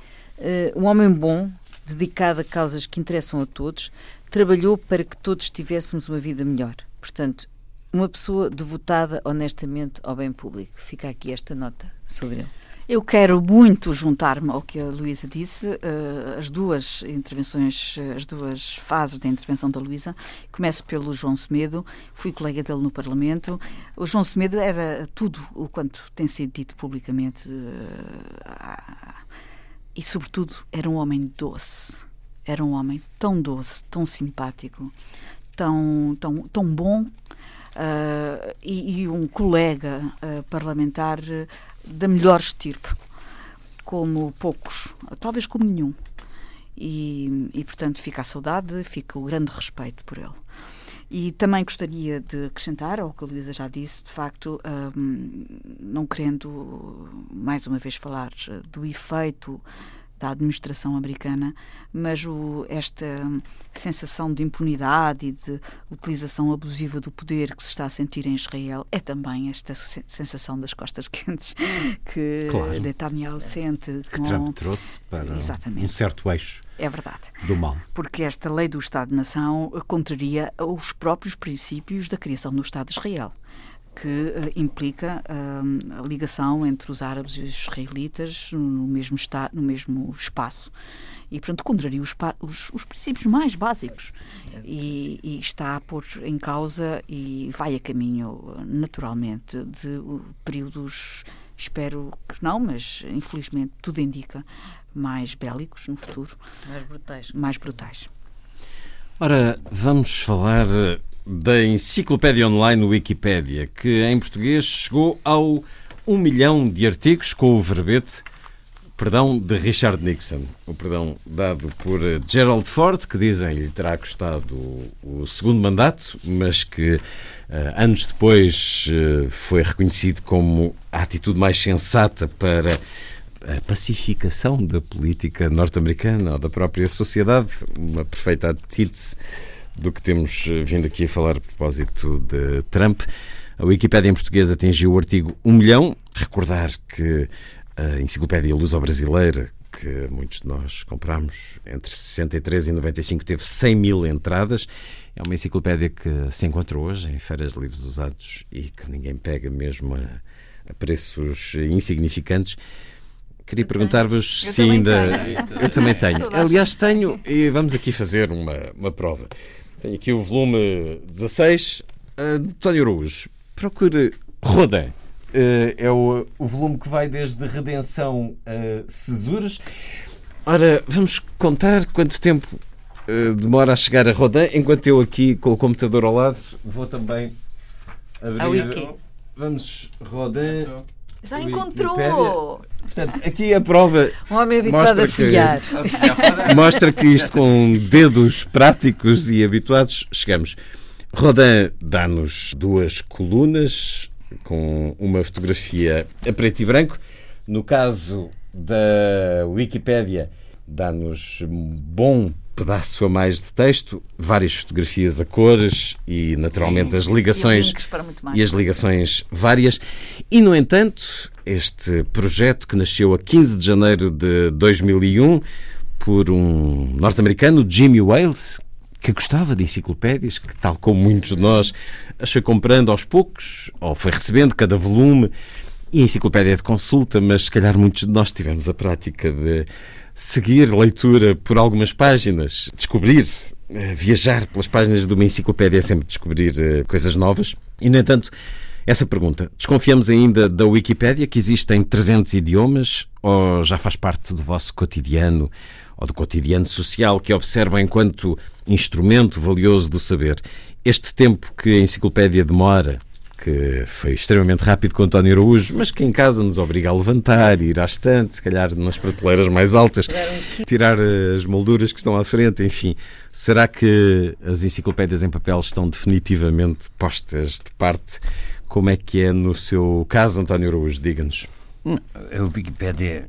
um homem bom, dedicado a causas que interessam a todos, trabalhou para que todos tivéssemos uma vida melhor. Portanto, uma pessoa devotada honestamente ao bem público. Fica aqui esta nota sobre ele. Eu quero muito juntar-me ao que a Luísa disse, uh, as duas intervenções, as duas fases da intervenção da Luísa. Começo pelo João Semedo, fui colega dele no Parlamento. O João Semedo era tudo o quanto tem sido dito publicamente uh, e, sobretudo, era um homem doce. Era um homem tão doce, tão simpático, tão, tão, tão bom uh, e, e, um colega uh, parlamentar da melhor estirpe, como poucos, talvez como nenhum. E, e, portanto fica a saudade, fica o grande respeito por ele. E também gostaria de acrescentar ao que a Luísa já disse, de facto, um, não querendo mais uma vez falar do efeito da administração americana, mas o, esta sensação de impunidade e de utilização abusiva do poder que se está a sentir em Israel é também esta sensação das costas *laughs* quentes que claro. Netanyahu sente. Que com... Trump trouxe para Exatamente. um certo eixo é verdade. do mal. Porque esta lei do Estado-nação contraria os próprios princípios da criação do Estado de Israel que uh, implica uh, a ligação entre os árabes e os israelitas no mesmo, está, no mesmo espaço. E, portanto, contraria os, os, os princípios mais básicos. E, e, está a pôr em causa e vai a caminho, naturalmente, de períodos, espero que não, mas infelizmente tudo indica, mais bélicos no futuro. Mais brutais. Mais brutais. Ora, vamos falar da enciclopédia online Wikipédia, que em português chegou ao 1 milhão de artigos com o verbete perdão de Richard Nixon, o perdão dado por Gerald Ford, que dizem lhe terá custado o, segundo mandato, mas que eh, anos depois eh, foi reconhecido como a atitude mais sensata para a pacificação da política norte-americana ou da própria sociedade, uma perfeita antítese do que temos eh, vindo aqui a falar a propósito de Trump. A Wikipédia em português atingiu o artigo 1 milhão. Recordar que a Enciclopédia Luso-Brasileira, que muitos de nós compramos entre 63 e 95, teve 100 mil entradas. É uma enciclopédia que se encontra hoje em feiras de livros usados e que ninguém pega mesmo a, a preços insignificantes. Queria perguntar-vos se ainda. Tenho. Eu também tenho. *laughs* Aliás, tenho, e vamos aqui fazer uma, uma prova. Tenho aqui o volume 16. António Araújo, procure Rodin. Uh, é o, o volume que vai desde Redenção a Cesures. Ora, vamos contar quanto tempo uh, demora a chegar a Rodin, enquanto eu aqui com o computador ao lado vou também abrir. A Wiki. Vamos, Rodin. Já encontrou! Portanto, aqui a prova. Um homem habituado a filhar. Que, *laughs* mostra que isto com dedos práticos e habituados chegamos. Rodin dá-nos duas colunas com uma fotografia a preto e branco. No caso da Wikipédia, dá-nos um bom pedaço a mais de texto, várias fotografias a cores e, naturalmente, as ligações e, e as ligações várias. E, no entanto, este projeto que nasceu a 15 de janeiro de 2001 por um norte-americano, Jimmy Wales, que gostava de enciclopédias, que, tal como muitos de nós, as foi comprando aos poucos, ou foi recebendo cada volume, e a enciclopédia é de consulta, mas se calhar muitos de nós tivemos a prática de seguir leitura por algumas páginas, descobrir, eh, viajar pelas páginas de uma enciclopédia é sempre descobrir eh, coisas novas. E, no entanto, essa pergunta, desconfiamos ainda da Wikipédia, que existe em 300 idiomas, ou já faz parte do vosso cotidiano, ou do cotidiano social que observam enquanto instrumento valioso do saber? Este tempo que a enciclopédia demora que foi extremamente rápido com António Araújo, mas que em casa nos obriga a levantar, ir à estante, se calhar nas prateleiras mais altas, tirar as molduras que estão à frente, enfim. Será que as enciclopédias em papel estão definitivamente postas de parte? Como é que é no seu caso, António Araújo? Diga-nos. a Wikipédia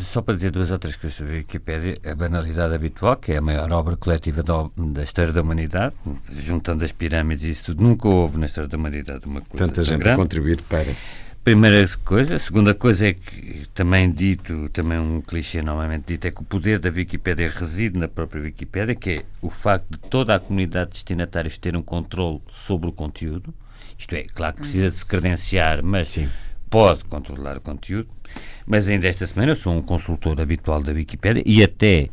só para dizer duas outras coisas sobre a Wikipédia, a banalidade habitual, que é a maior obra coletiva da, da história da humanidade, juntando as pirâmides e isso tudo, nunca houve na história da humanidade uma coisa Tanta gente grande. a contribuir para. Primeira coisa. A segunda coisa é que, também dito, também um clichê novamente dito, é que o poder da Wikipédia reside na própria Wikipédia, que é o facto de toda a comunidade de destinatários ter um controle sobre o conteúdo. Isto é, claro que precisa de se credenciar, mas Sim. Pode controlar o conteúdo. Mas ainda esta semana eu sou um consultor habitual da Wikipédia e até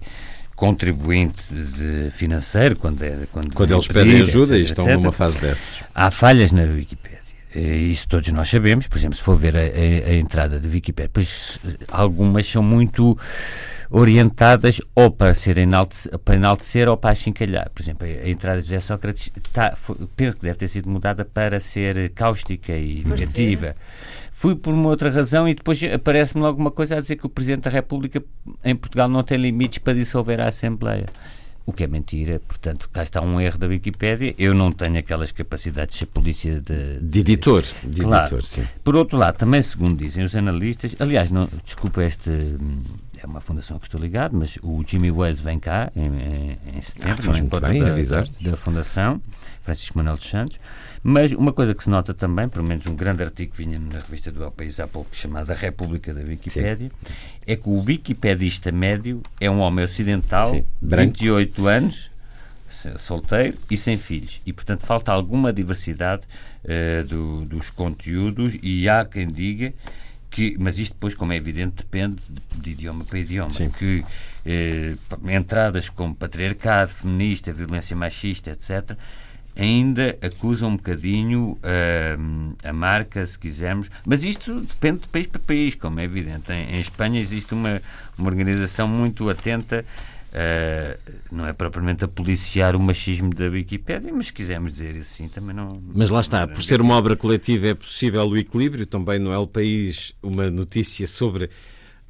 contribuinte de financeiro quando, é, quando, quando eles pedem ajuda etc, e estão etc. numa fase dessas. Há falhas na Wikipédia. Isso todos nós sabemos, por exemplo, se for ver a, a, a entrada de Wikipédia, pois algumas são muito orientadas ou para ser enaltecer, para enaltecer ou para achincalhar. Por exemplo, a, entrada de José Sócrates está, penso que deve ter sido mudada para ser cáustica e negativa. Fui por uma outra razão e depois aparece-me logo uma coisa a dizer que o Presidente da República em Portugal não tem limites para dissolver a Assembleia o que é mentira. Portanto, cá está um erro da Wikipédia. Eu não tenho aquelas capacidades de ser polícia de... De editor. De claro. editor, sim. Por outro lado, também segundo dizem os analistas, aliás, não, desculpa este... É uma fundação que estou ligado, mas o Jimmy Wales vem cá em, em, em setembro, ah, faz muito bem, da, avisar. Da, da Fundação, Francisco Manuel dos Santos. Mas uma coisa que se nota também, pelo menos um grande artigo que vinha na revista do El País há pouco, chamado A República da Wikipédia, Sim. é que o wikipedista médio é um homem ocidental, Sim. 28 anos, solteiro e sem filhos. E, portanto, falta alguma diversidade uh, do, dos conteúdos e há quem diga que, mas isto depois, como é evidente, depende de, de idioma para idioma, Sim. que eh, entradas como patriarcado, feminista, violência machista, etc., ainda acusa um bocadinho uh, a marca, se quisermos, mas isto depende de país para país, como é evidente. Em, em Espanha existe uma, uma organização muito atenta, uh, não é propriamente a policiar o machismo da Wikipédia, mas se quisermos dizer assim também não. Mas lá está, por ser uma obra coletiva é possível o equilíbrio, também não é o país uma notícia sobre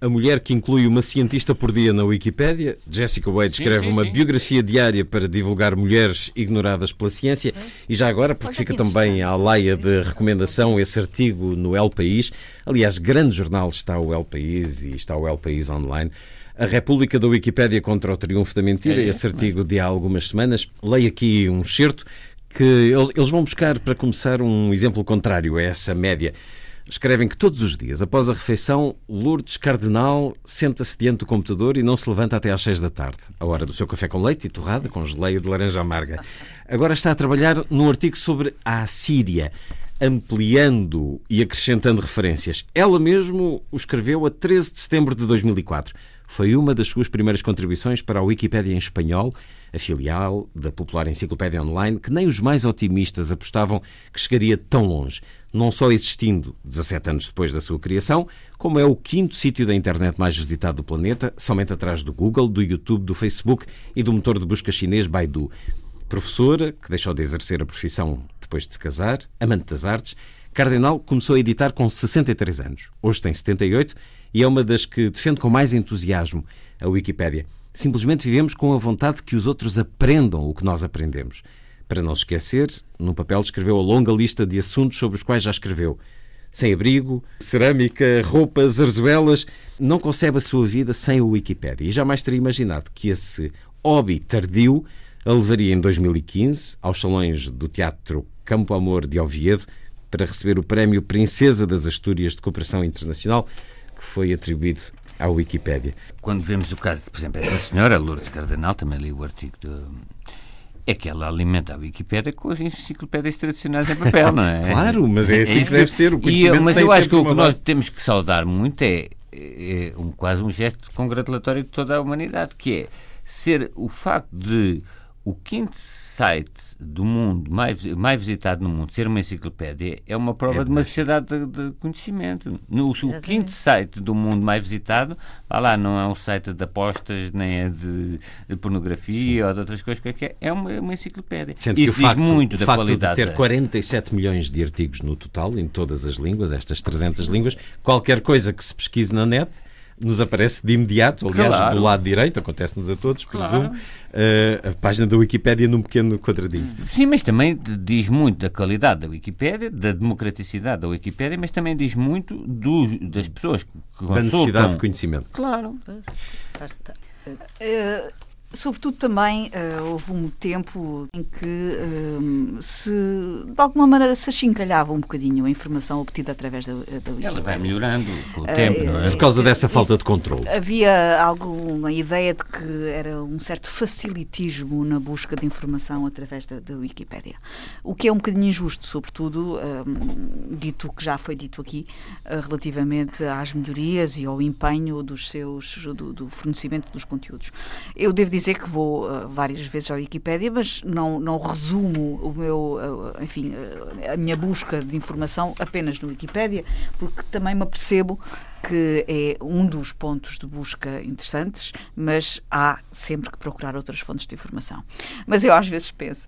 a mulher que inclui uma cientista por dia na Wikipédia. Jessica Wade escreve sim, uma sim. biografia diária para divulgar mulheres ignoradas pela ciência. E já agora, porque fica também à laia de recomendação esse artigo no El País. Aliás, grande jornal está o El País e está o El País online. A República da Wikipédia contra o Triunfo da Mentira, é, esse artigo de há algumas semanas. Leio aqui um excerto que eles vão buscar, para começar, um exemplo contrário a essa média. Escrevem que todos os dias, após a refeição, Lourdes Cardinal senta-se diante do computador e não se levanta até às seis da tarde, a hora do seu café com leite e torrada com geleia de laranja amarga. Agora está a trabalhar num artigo sobre a Assíria, ampliando e acrescentando referências. Ela mesmo o escreveu a 13 de setembro de 2004. Foi uma das suas primeiras contribuições para a Wikipédia em espanhol, a filial da popular enciclopédia online, que nem os mais otimistas apostavam que chegaria tão longe não só existindo 17 anos depois da sua criação, como é o quinto sítio da internet mais visitado do planeta, somente atrás do Google, do YouTube, do Facebook e do motor de busca chinês Baidu. Professora, que deixou de exercer a profissão depois de se casar, amante das artes, Cardenal começou a editar com 63 anos. Hoje tem 78 e é uma das que defende com mais entusiasmo a Wikipédia. Simplesmente vivemos com a vontade que os outros aprendam o que nós aprendemos. Para não se esquecer, num papel escreveu a longa lista de assuntos sobre os quais já escreveu. Sem-abrigo, cerâmica, roupas, arzuelas. Não concebe a sua vida sem o Wikipédia. E jamais teria imaginado que esse hobby tardio a levaria em 2015 aos salões do Teatro Campo Amor de Oviedo para receber o prémio Princesa das Astúrias de Cooperação Internacional que foi atribuído à Wikipédia. Quando vemos o caso, de, por exemplo, esta senhora, Lourdes Cardenal, também li o artigo de, é que ela alimenta a Wikipédia com as enciclopédias tradicionais em papel, não é? *laughs* claro, mas é assim que deve ser. O conhecimento e, mas eu acho que o que nós temos que saudar muito é, é um, quase um gesto congratulatório de toda a humanidade, que é ser o facto de o quinto site do mundo mais, mais visitado no mundo ser uma enciclopédia é uma prova é de uma sociedade de, de conhecimento. No, o quinto site do mundo mais visitado, vá lá, não é um site de apostas, nem é de, de pornografia Sim. ou de outras coisas qualquer, é uma, uma enciclopédia. Sendo Isso diz facto, muito da qualidade. de ter 47 milhões de artigos no total, em todas as línguas, estas 300 Sim. línguas, qualquer coisa que se pesquise na net nos aparece de imediato, aliás, claro. do lado direito, acontece-nos a todos, presumo, claro. uh, a página da Wikipédia num pequeno quadradinho. Sim, mas também diz muito da qualidade da Wikipédia, da democraticidade da Wikipédia, mas também diz muito do, das pessoas que consultam. Da necessidade de conhecimento. Claro. Uh, Sobretudo também uh, houve um tempo em que uh, se, de alguma maneira, se achincalhava um bocadinho a informação obtida através da, da Wikipedia. Ela vai melhorando com o tempo, não é? Por causa dessa falta de controle. Havia alguma ideia de que era um certo facilitismo na busca de informação através da, da Wikipédia. O que é um bocadinho injusto, sobretudo, um, dito o que já foi dito aqui, uh, relativamente às melhorias e ao empenho dos seus, do, do fornecimento dos conteúdos. Eu devo dizer dizer que vou uh, várias vezes à Wikipédia, mas não, não resumo o meu, uh, enfim, uh, a minha busca de informação apenas no Wikipédia, porque também me apercebo que é um dos pontos de busca interessantes, mas há sempre que procurar outras fontes de informação. Mas eu às vezes penso,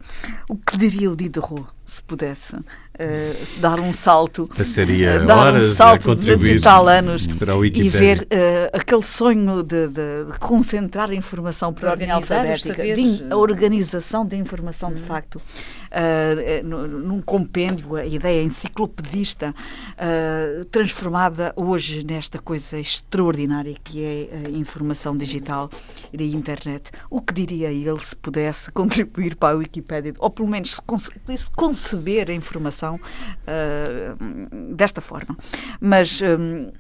o que diria o Diderot se pudesse uh, dar um salto, Passaria uh, dar horas um salto a contribuir de tal anos e ver uh, aquele sonho de, de, de, concentrar a informação por ordem alfabética, a organização da informação de hum. facto, num compêndio, a ideia enciclopedista transformada hoje nesta esta coisa extraordinária que é a informação digital e a internet. O que diria ele se pudesse *laughs* contribuir para a Wikipédia, ou pelo menos se, conce se conceber a informação uh, desta forma? Mas um,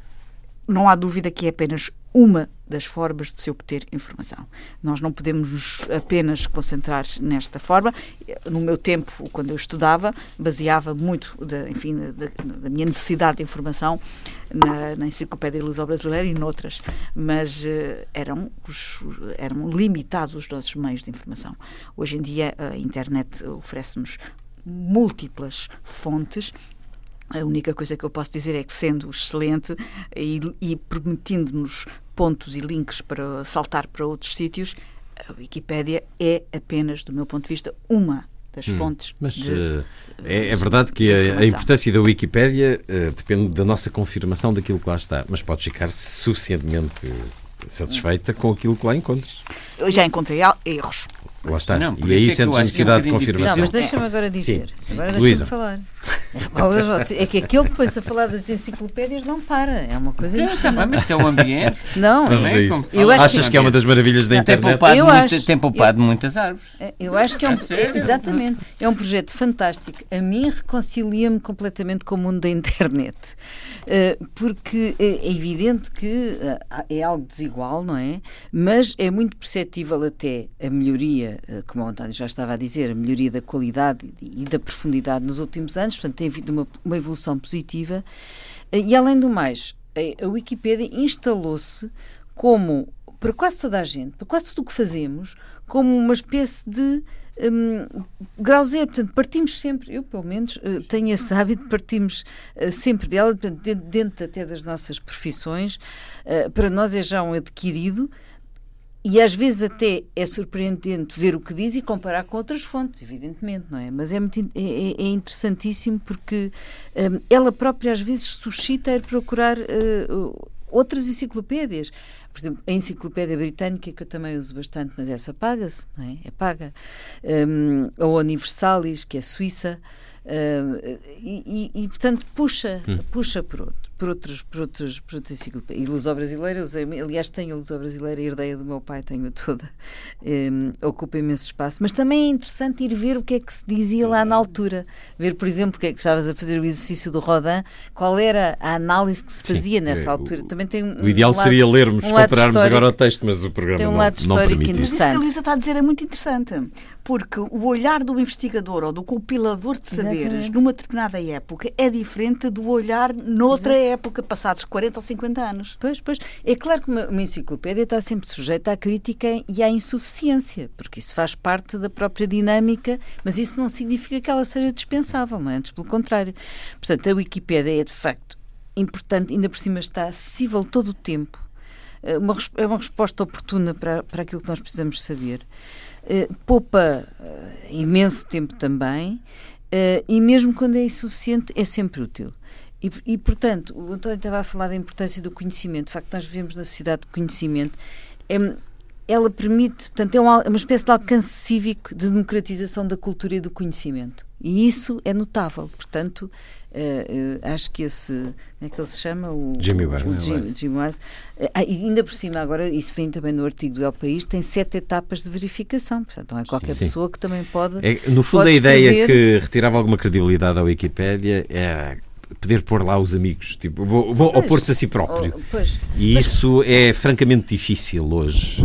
não há dúvida que é apenas uma das formas de se obter informação. Nós não podemos nos apenas concentrar nesta forma. No meu tempo, quando eu estudava, baseava muito da, enfim, da, da minha necessidade de informação na, na Enciclopédia Luso-Brasileira e noutras, mas uh, eram, os, eram limitados os nossos meios de informação. Hoje em dia, a internet oferece-nos múltiplas fontes a única coisa que eu posso dizer é que, sendo excelente e, e permitindo-nos pontos e links para saltar para outros sítios, a Wikipédia é apenas, do meu ponto de vista, uma das hum, fontes. Mas de, uh, é, é, verdade que a, a, importância da Wikipédia uh, depende da nossa confirmação daquilo que lá está, mas pode ficar suficientemente satisfeita com aquilo que lá encontras. Eu já encontrei erros. Lá está. Não, e aí é sentes necessidade de confirmação. Não, mas deixa-me agora dizer. Sim. Agora deixa-me falar. É que aquele que põe-se a falar das enciclopédias não para. É uma coisa impressionante. Mas é um ambiente. Não, Vamos é, isso. Eu acho Achas que, que é uma das maravilhas da internet? Tem poupado, eu acho, tem poupado eu, muitas árvores. É, eu acho que é um. É, exatamente. É um projeto fantástico. A mim reconcilia-me completamente com o mundo da internet. Uh, porque é evidente que uh, é algo desigual, não é? Mas é muito perceptível até a melhoria, uh, como o António já estava a dizer, a melhoria da qualidade e da profundidade nos últimos anos. Portanto, tem havido uma, uma evolução positiva. E, além do mais, a Wikipédia instalou-se como, para quase toda a gente, para quase tudo o que fazemos, como uma espécie de um, grau zero. Portanto, partimos sempre, eu pelo menos uh, tenho esse hábito, partimos uh, sempre dela, portanto, dentro, dentro, até das nossas profissões. Uh, para nós é já um adquirido e às vezes até é surpreendente ver o que diz e comparar com outras fontes, evidentemente, não é? Mas é, muito, é, é, é interessantíssimo porque um, ela própria às vezes suscita a ir procurar uh, outras enciclopédias. Por exemplo, a enciclopédia britânica, que eu também uso bastante, mas essa paga-se, não é? É paga. Um, a Universalis, que é suíça. Uh, e, e, e, portanto, puxa, hum. puxa por outro por outros, por outros, por outros enciclopédias. E Brasileira, aliás, tenho a Lusó Brasileira, herdeia do meu pai, tenho toda, *laughs* um, ocupa imenso espaço. Mas também é interessante ir ver o que é que se dizia lá na altura. Ver, por exemplo, o que é que estavas a fazer o exercício do Rodin, qual era a análise que se fazia Sim, nessa é, altura. O, também tem um, o ideal um seria lermos, um compararmos agora o texto, mas o programa tem um lado não, não permite isso. Mas isso que a Luísa está a dizer é muito interessante porque o olhar do investigador ou do compilador de saberes Exatamente. numa determinada época é diferente do olhar noutra Exato. Época, passados 40 ou 50 anos. Pois, pois. É claro que uma, uma, enciclopédia está sempre sujeita à crítica e à insuficiência, porque isso faz parte da própria dinâmica, mas isso não significa que ela seja dispensável, não é? Antes, pelo contrário. Portanto, a Wikipédia é de facto importante, ainda por cima está acessível todo o tempo. É uma, é uma resposta oportuna para, para aquilo que nós precisamos saber. Eh, poupa uh, imenso tempo também uh, e mesmo quando é insuficiente é sempre útil. E, e, portanto, o António estava a falar da importância do conhecimento. De facto, nós vivemos na sociedade de conhecimento. É, ela permite, portanto, é uma, é uma espécie de alcance cívico de democratização da cultura e do conhecimento. E isso é notável. Portanto, Uh, uh, acho que esse, como é que ele se chama? O, Jimmy Wise. Jimmy, Jimmy Wise. Uh, ainda por cima, agora, isso vem também no artigo do El País, tem sete etapas de verificação. Portanto, não é qualquer sim, pessoa que também pode. É, no fundo, a ideia escrever... que retirava alguma credibilidade à Wikipédia era poder pôr lá os amigos, tipo, vou, vou opor-se a si próprio. Oh, pois, e mas... isso é francamente difícil hoje.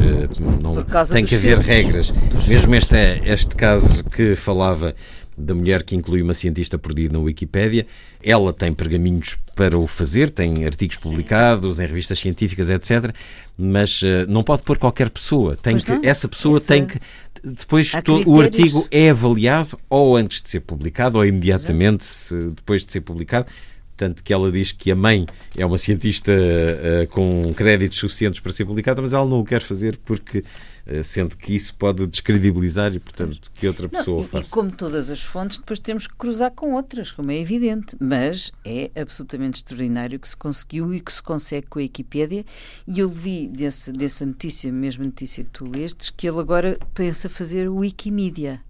Não, tem que haver filhos. regras. Mesmo este, este caso que falava da mulher que inclui uma cientista por dia na Wikipédia. Ela tem pergaminhos para o fazer, tem artigos publicados em revistas científicas, etc. Mas uh, não pode pôr qualquer pessoa. Tem que, essa pessoa tem que. Depois o artigo é avaliado ou antes de ser publicado ou imediatamente depois de ser publicado. Tanto que ela diz que a mãe é uma cientista uh, com créditos suficientes para ser publicada, mas ela não o quer fazer porque uh, sente que isso pode descredibilizar e, portanto, que outra pessoa não, faça. E como todas as fontes, depois temos que cruzar com outras, como é evidente, mas é absolutamente extraordinário que se conseguiu e que se consegue com a Wikipédia e eu vi desse, dessa notícia, mesma notícia que tu lestes, que ele agora pensa fazer o Wikimedia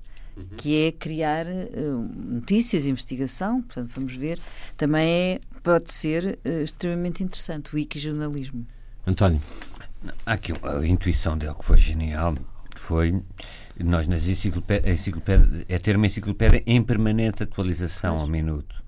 uhum. que é criar uh, notícias, investigação, portanto, vamos ver, também é, pode ser uh, extremamente interessante, o wikijornalismo. António. Aqui a intuição dele que foi genial, foi nós nas enciclopédias, é ter uma enciclopédia em permanente atualização ao minuto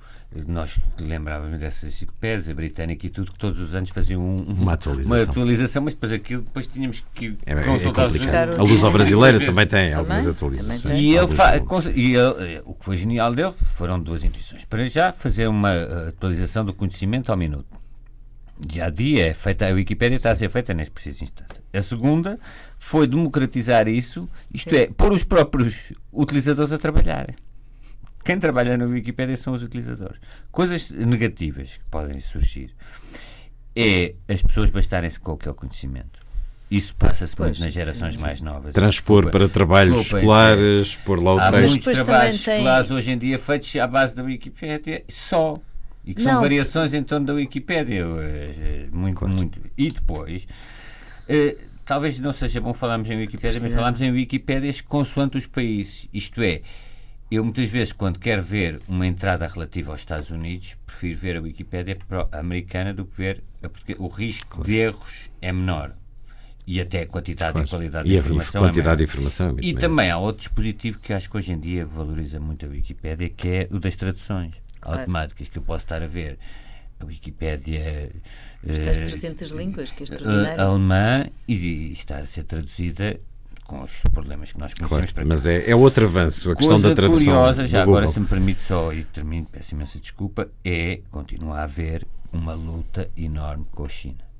nós lembrávamos dessas enciclopédias, a britânica e tudo, que todos os anos faziam um, uma, atualização. uma atualização, mas depois aquilo depois tínhamos que é, é consultar é A luz brasileira *laughs* também tem algumas atualizações. E, ele fa, e ele, eh, o que foi genial dele foram duas intuições. Para já, fazer uma eh, atualização do conhecimento ao minuto. Dia a dia é feita, a Wikipédia está a ser feita neste preciso instante. A segunda foi democratizar isso, isto Sim. é, pôr os próprios utilizadores a trabalharem. Quem trabalha na Wikipédia são os utilizadores. Coisas negativas que podem surgir é as pessoas bastarem-se com aquele conhecimento. Isso passa-se muito nas gerações sim, mais novas. Transpor para trabalhos escolares, pôr lá o Há texto. muitos trabalhos tem... escolares hoje em dia feitos à base da Wikipédia só. E que não. são variações em torno da Wikipédia. Eh, muito, claro. muito. E depois, eh, talvez não seja bom falarmos em Wikipédia, mas falarmos em Wikipédias consoante os países. Isto é, eu muitas vezes, quando quero ver uma entrada relativa aos Estados Unidos, prefiro ver a Wikipédia americana do que ver a porque o risco claro. de erros é menor. E até a quantidade claro. e qualidade e de informação. E a quantidade é de informação é E também há outro dispositivo que acho que hoje em dia valoriza muito a Wikipédia, que é o das traduções claro. automáticas, que eu posso estar a ver a Wikipédia. Está às 300 línguas, que é extraordinário. Alemã e, e está a ser traduzida com os problemas que nós conhecemos. Claro, mas é, é outro avanço, a questão da tradução. curiosa, já agora, se me permite só, e termino, peço imensa desculpa, é, continua a haver uma luta enorme com a China.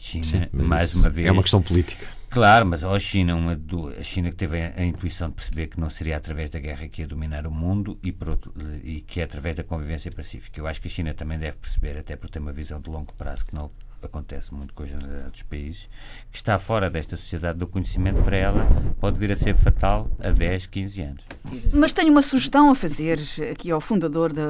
China, Sim, mais uma vez... É uma questão política. Claro, mas a China, uma a China que teve a, a, intuição de perceber que não seria através da guerra que ia dominar o mundo e, outro, e que é através da convivência pacífica. Eu acho que a China também deve perceber, até por ter uma visão de longo prazo que não acontece muito com a generalidade dos países, que está fora desta sociedade do conhecimento, para ela pode vir a ser fatal a 10, 15 anos. Mas tenho uma sugestão a fazer aqui ao fundador da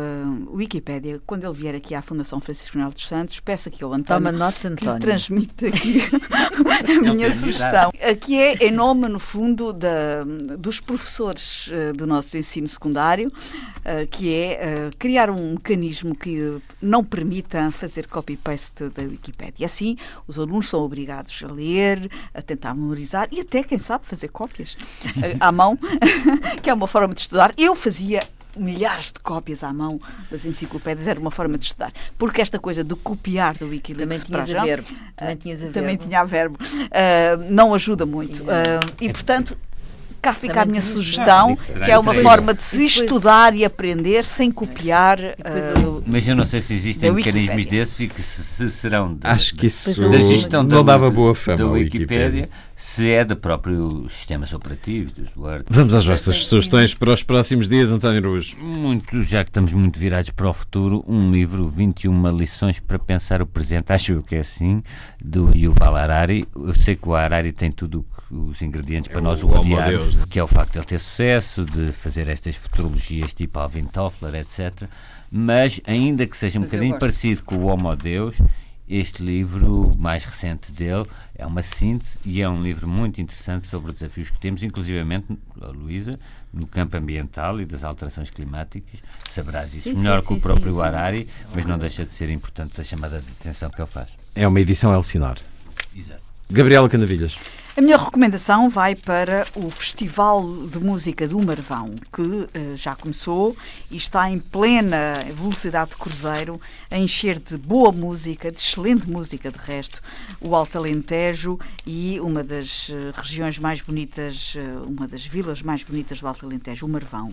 Wikipédia, quando ele vier aqui à Fundação Francisco Manuel dos Santos, peço aqui ao António, Toma nota, António. que transmite aqui *laughs* a minha sugestão. Aqui é em nome, no fundo, da, dos professores uh, do nosso ensino secundário, uh, que é uh, criar um mecanismo que não permita fazer copy-paste da Wikipédia Wikipédia. E assim, os alunos são obrigados a ler, a tentar memorizar e até, quem sabe, fazer cópias eh, à mão, *laughs* que é uma forma de estudar. Eu fazia milhares de cópias à mão das enciclopédias, era uma forma de estudar. Porque esta coisa de copiar do Wikileaks também tinhas a verbo. Também, tinhas a verbo. também tinha a verbo. Uh, não ajuda muito. Uh, e, portanto, cá fica Também a minha sugestão, que é uma forma de se estudar e aprender sem copiar. Uh, Mas eu não sei se existem mecanismos desses e que se, se serão de, Acho que isso da gestão não da, dava boa fama da Wikipédia, se é do próprio sistemas operativos, dos Word. Vamos às vossas sugestões para os próximos dias, António Ruiz. Muito, já que estamos muito virados para o futuro, um livro, 21 lições para pensar o presente, *laughs* acho que é assim, do Yuval Harari. Eu sei que o Harari tem tudo os ingredientes é para nós o, o odiarmos, Deus, né? que é o facto de ele ter sucesso, de fazer estas futurologias tipo Alvin Toffler, etc. mas ainda que seja um mas bocadinho parecido com o Homo Deus, este livro mais recente dele é uma síntese e é um livro muito interessante sobre os desafios que temos, inclusivamente, Luísa, no campo ambiental e das alterações climáticas. Saberás isso sim, melhor sim, que o próprio sim. Harari, mas não deixa de ser importante a chamada de atenção que ele faz. É uma edição Elsinor. Exato. Gabriela Canavilhas. A minha recomendação vai para o Festival de Música do Marvão, que uh, já começou e está em plena velocidade de cruzeiro, a encher de boa música, de excelente música, de resto, o Alto Alentejo e uma das uh, regiões mais bonitas, uh, uma das vilas mais bonitas do Alto Alentejo, o Marvão.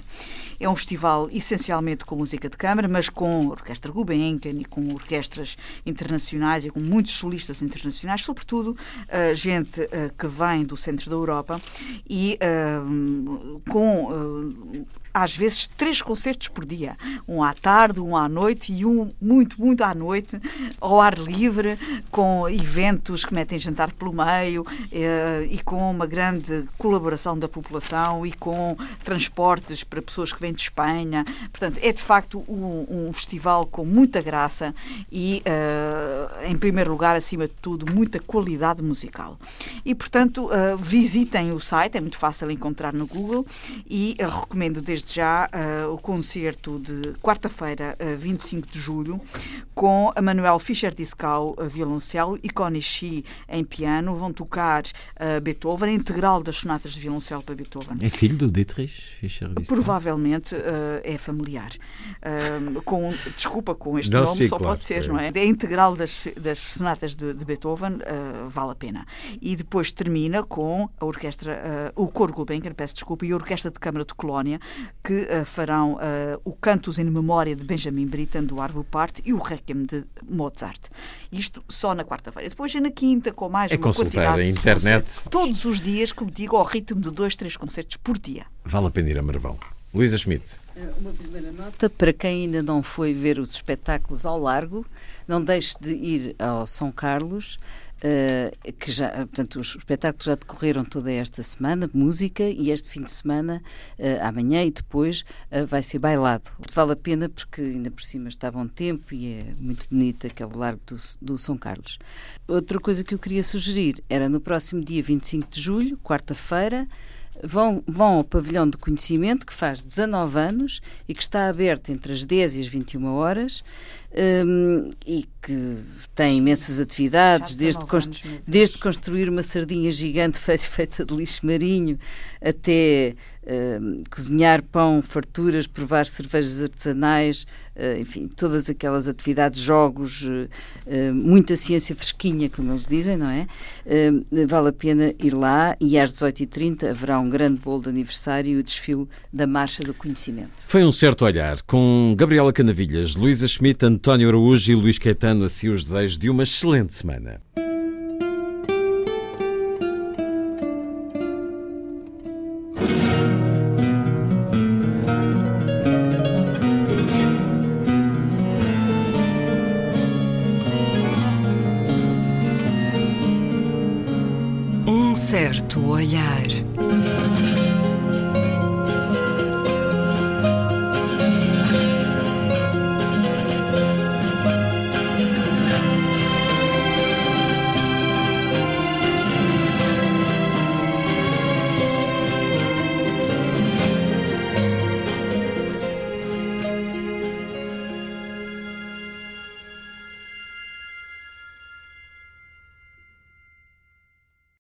É um festival essencialmente com música de câmara, mas com orquestra Gulbenkian e com orquestras internacionais e com muitos solistas internacionais, sobretudo gente que vem do centro da Europa e uh, com uh, às vezes três concertos por dia. Um à tarde, um à noite e um muito, muito à noite, ao ar livre, com eventos que metem jantar pelo meio eh, e com uma grande colaboração da população e com transportes para pessoas que vêm de Espanha. Portanto, é de facto um, um festival com muita graça e, eh, em primeiro lugar, acima de tudo, muita qualidade musical. E, portanto, eh, visitem o site, é muito fácil encontrar no Google e recomendo desde desde já uh, o concerto de quarta-feira, uh, 25 de julho, com a Manuel Fischer-Discau, uh, violoncelo, e Konishi em piano. Vão tocar uh, Beethoven, a integral das sonatas de violoncelo para Beethoven. É filho do Dietrich Fischer-Discau? Provavelmente é familiar. com, desculpa, com este não, nome sim, só claro, pode ser, é. não é? A integral das, das sonatas de, de Beethoven vale a pena. E depois termina com a orquestra, o Coro Gulbenkian, peço desculpa, e a Orquestra de Câmara de Colónia, que uh, farão uh, o Cantos em Memória de Benjamin Britten, do Arvo Parte, e o Requiem de Mozart. Isto só na quarta-feira. Depois é na quinta, com mais é uma quantidade a internet. Todos os dias, como digo, ao ritmo de dois, três concertos por dia. Vale a pena ir a Marvão. Luísa Schmidt. Eh, uma primeira nota para quem ainda não foi ver os espetáculos ao largo, não deixe de ir ao São Carlos. Uh, que já, portanto, os espetáculos já decorreram toda esta semana, música, e este fim de semana, uh, amanhã e depois, uh, vai ser bailado. Vale a pena porque ainda por cima está bom tempo e é muito bonito aquele largo do, do São Carlos. Outra coisa que eu queria sugerir era no próximo dia 25 de julho, quarta-feira, vão, vão ao Pavilhão do Conhecimento, que faz 19 anos e que está aberto entre as 10 e as 21 horas um, e que tem imensas atividades, desde, constru desde construir uma sardinha gigante *laughs* feita de lixo marinho até uh, cozinhar pão, farturas, provar cervejas artesanais, uh, enfim, todas aquelas atividades, jogos, uh, muita ciência fresquinha, como eles dizem, não é? vale a pena ir lá e às 18h30 haverá um grande bolo de aniversário e o desfile da Marcha do Conhecimento. Foi um certo olhar com Gabriela Canavilhas, Luísa Schmidt, António Araújo e Luís Caetano, assim os desejos de uma excelente semana.